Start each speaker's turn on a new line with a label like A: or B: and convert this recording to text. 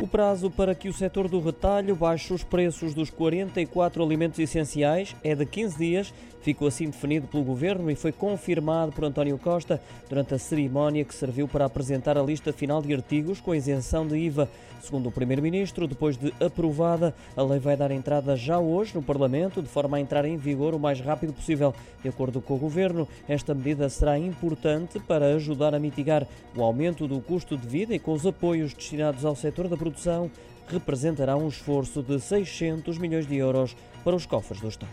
A: O prazo para que o setor do retalho baixe os preços dos 44 alimentos essenciais é de 15 dias. Ficou assim definido pelo Governo e foi confirmado por António Costa durante a cerimónia que serviu para apresentar a lista final de artigos com isenção de IVA. Segundo o Primeiro-Ministro, depois de aprovada, a lei vai dar entrada já hoje no Parlamento, de forma a entrar em vigor o mais rápido possível. De acordo com o Governo, esta medida será importante para ajudar a mitigar o aumento do custo de vida e com os apoios destinados ao setor da produção representará um esforço de 600 milhões de euros para os cofres do Estado.